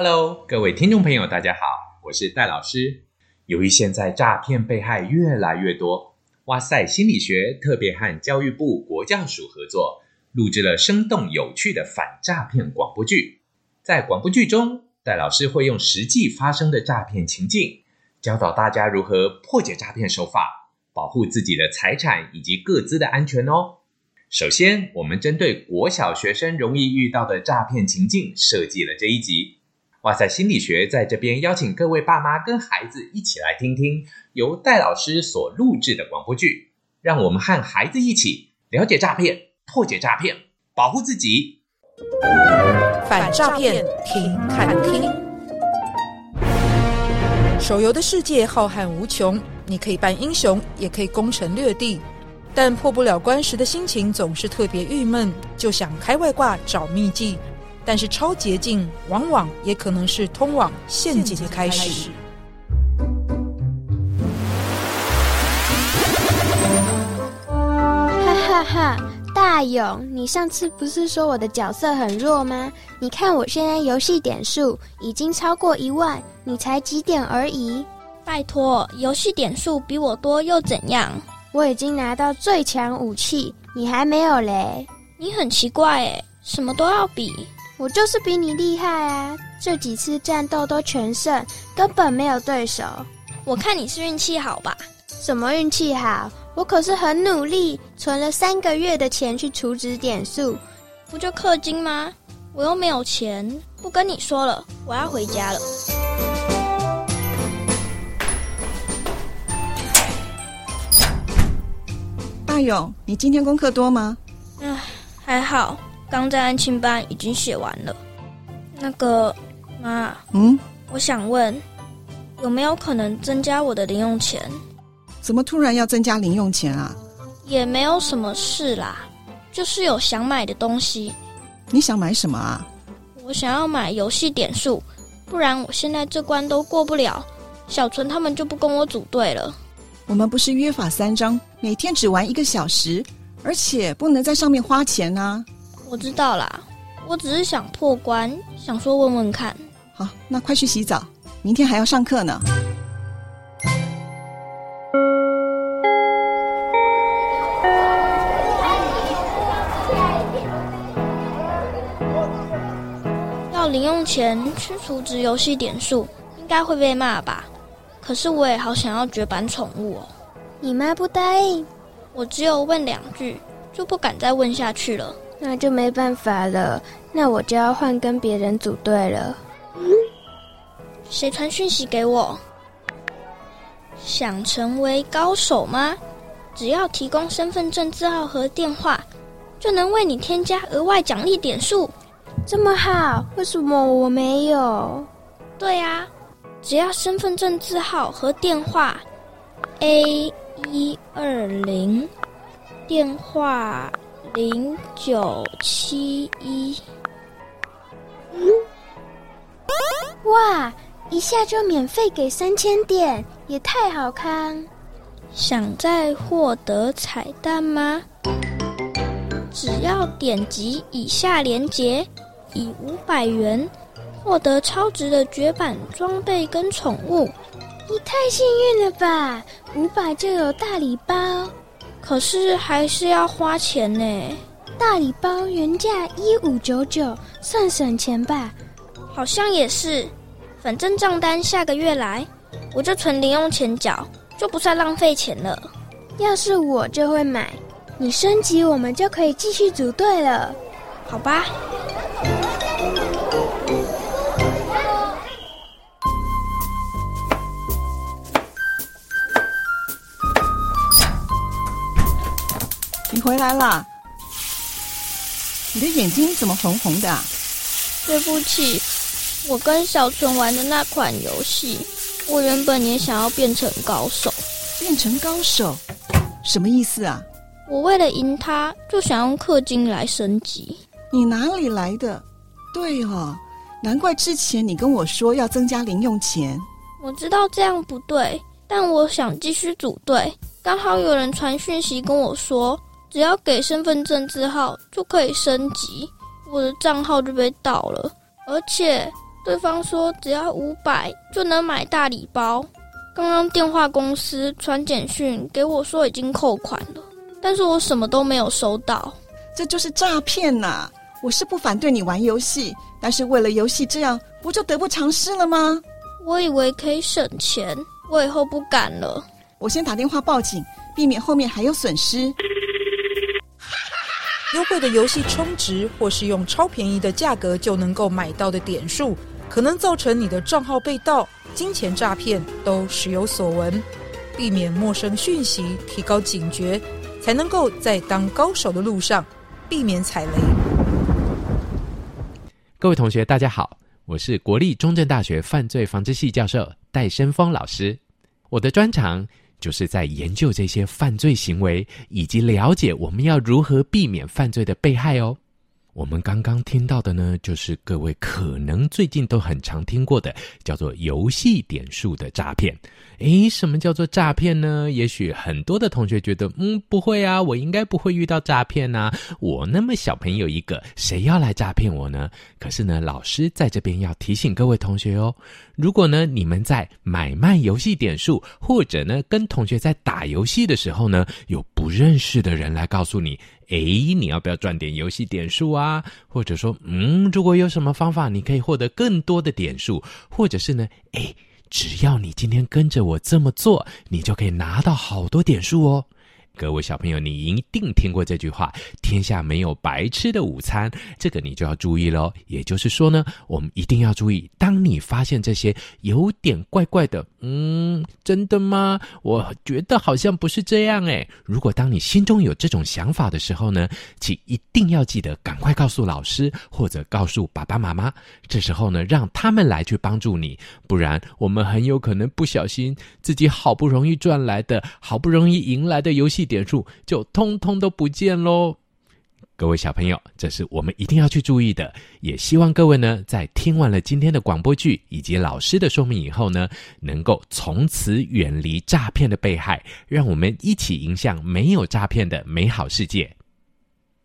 Hello，各位听众朋友，大家好，我是戴老师。由于现在诈骗被害越来越多，哇塞心理学特别和教育部国教署合作，录制了生动有趣的反诈骗广播剧。在广播剧中，戴老师会用实际发生的诈骗情境，教导大家如何破解诈骗手法，保护自己的财产以及各自的安全哦。首先，我们针对国小学生容易遇到的诈骗情境设计了这一集。哇塞心理学在这边邀请各位爸妈跟孩子一起来听听由戴老师所录制的广播剧，让我们和孩子一起了解诈骗、破解诈骗、保护自己。反诈骗，听看听。手游的世界浩瀚无穷，你可以扮英雄，也可以攻城略地，但破不了关时的心情总是特别郁闷，就想开外挂找秘技。但是超捷径往往也可能是通往陷阱的开始。哈哈哈，大勇，你上次不是说我的角色很弱吗？你看我现在游戏点数已经超过一万，你才几点而已？拜托，游戏点数比我多又怎样？我已经拿到最强武器，你还没有嘞？你很奇怪诶，什么都要比。我就是比你厉害啊！这几次战斗都全胜，根本没有对手。我看你是运气好吧？什么运气好？我可是很努力，存了三个月的钱去储值点数。不就氪金吗？我又没有钱，不跟你说了，我要回家了。大勇，你今天功课多吗？唉，还好。刚在安亲班已经写完了。那个妈，嗯，我想问，有没有可能增加我的零用钱？怎么突然要增加零用钱啊？也没有什么事啦，就是有想买的东西。你想买什么啊？我想要买游戏点数，不然我现在这关都过不了。小纯他们就不跟我组队了。我们不是约法三章，每天只玩一个小时，而且不能在上面花钱啊。我知道啦，我只是想破关，想说问问看。好，那快去洗澡，明天还要上课呢。要零用钱去储值游戏点数，应该会被骂吧？可是我也好想要绝版宠物哦。你妈不答应，我只有问两句，就不敢再问下去了。那就没办法了，那我就要换跟别人组队了。谁传讯息给我？想成为高手吗？只要提供身份证字号和电话，就能为你添加额外奖励点数。这么好，为什么我没有？对啊，只要身份证字号和电话，A 一二零，电话。零九七一，哇！一下就免费给三千点，也太好看！想再获得彩蛋吗？只要点击以下链接，以五百元获得超值的绝版装备跟宠物。你太幸运了吧！五百就有大礼包。可是还是要花钱呢。大礼包原价一五九九，算省钱吧？好像也是。反正账单下个月来，我就存零用钱缴，就不算浪费钱了。要是我就会买。你升级，我们就可以继续组队了。好吧。回来了，你的眼睛怎么红红的啊？对不起，我跟小纯玩的那款游戏，我原本也想要变成高手。变成高手？什么意思啊？我为了赢他，就想用氪金来升级。你哪里来的？对哦，难怪之前你跟我说要增加零用钱。我知道这样不对，但我想继续组队。刚好有人传讯息跟我说。只要给身份证字号就可以升级，我的账号就被盗了，而且对方说只要五百就能买大礼包。刚刚电话公司传简讯给我说已经扣款了，但是我什么都没有收到。这就是诈骗呐！我是不反对你玩游戏，但是为了游戏这样，不就得不偿失了吗？我以为可以省钱，我以后不敢了。我先打电话报警，避免后面还有损失。优惠的游戏充值，或是用超便宜的价格就能够买到的点数，可能造成你的账号被盗、金钱诈骗，都时有所闻。避免陌生讯息，提高警觉，才能够在当高手的路上避免踩雷。各位同学，大家好，我是国立中正大学犯罪防治系教授戴生峰老师，我的专长。就是在研究这些犯罪行为，以及了解我们要如何避免犯罪的被害哦。我们刚刚听到的呢，就是各位可能最近都很常听过的，叫做游戏点数的诈骗。诶，什么叫做诈骗呢？也许很多的同学觉得，嗯，不会啊，我应该不会遇到诈骗啊。我那么小朋友一个，谁要来诈骗我呢？可是呢，老师在这边要提醒各位同学哦，如果呢，你们在买卖游戏点数，或者呢，跟同学在打游戏的时候呢，有不认识的人来告诉你，诶，你要不要赚点游戏点数啊？或者说，嗯，如果有什么方法，你可以获得更多的点数，或者是呢，诶。只要你今天跟着我这么做，你就可以拿到好多点数哦。各位小朋友，你一定听过这句话：“天下没有白吃的午餐。”这个你就要注意喽。也就是说呢，我们一定要注意，当你发现这些有点怪怪的，嗯，真的吗？我觉得好像不是这样诶。如果当你心中有这种想法的时候呢，请一定要记得赶快告诉老师或者告诉爸爸妈妈。这时候呢，让他们来去帮助你，不然我们很有可能不小心自己好不容易赚来的、好不容易赢来的游戏点数就通通都不见喽！各位小朋友，这是我们一定要去注意的。也希望各位呢，在听完了今天的广播剧以及老师的说明以后呢，能够从此远离诈骗的被害，让我们一起迎向没有诈骗的美好世界。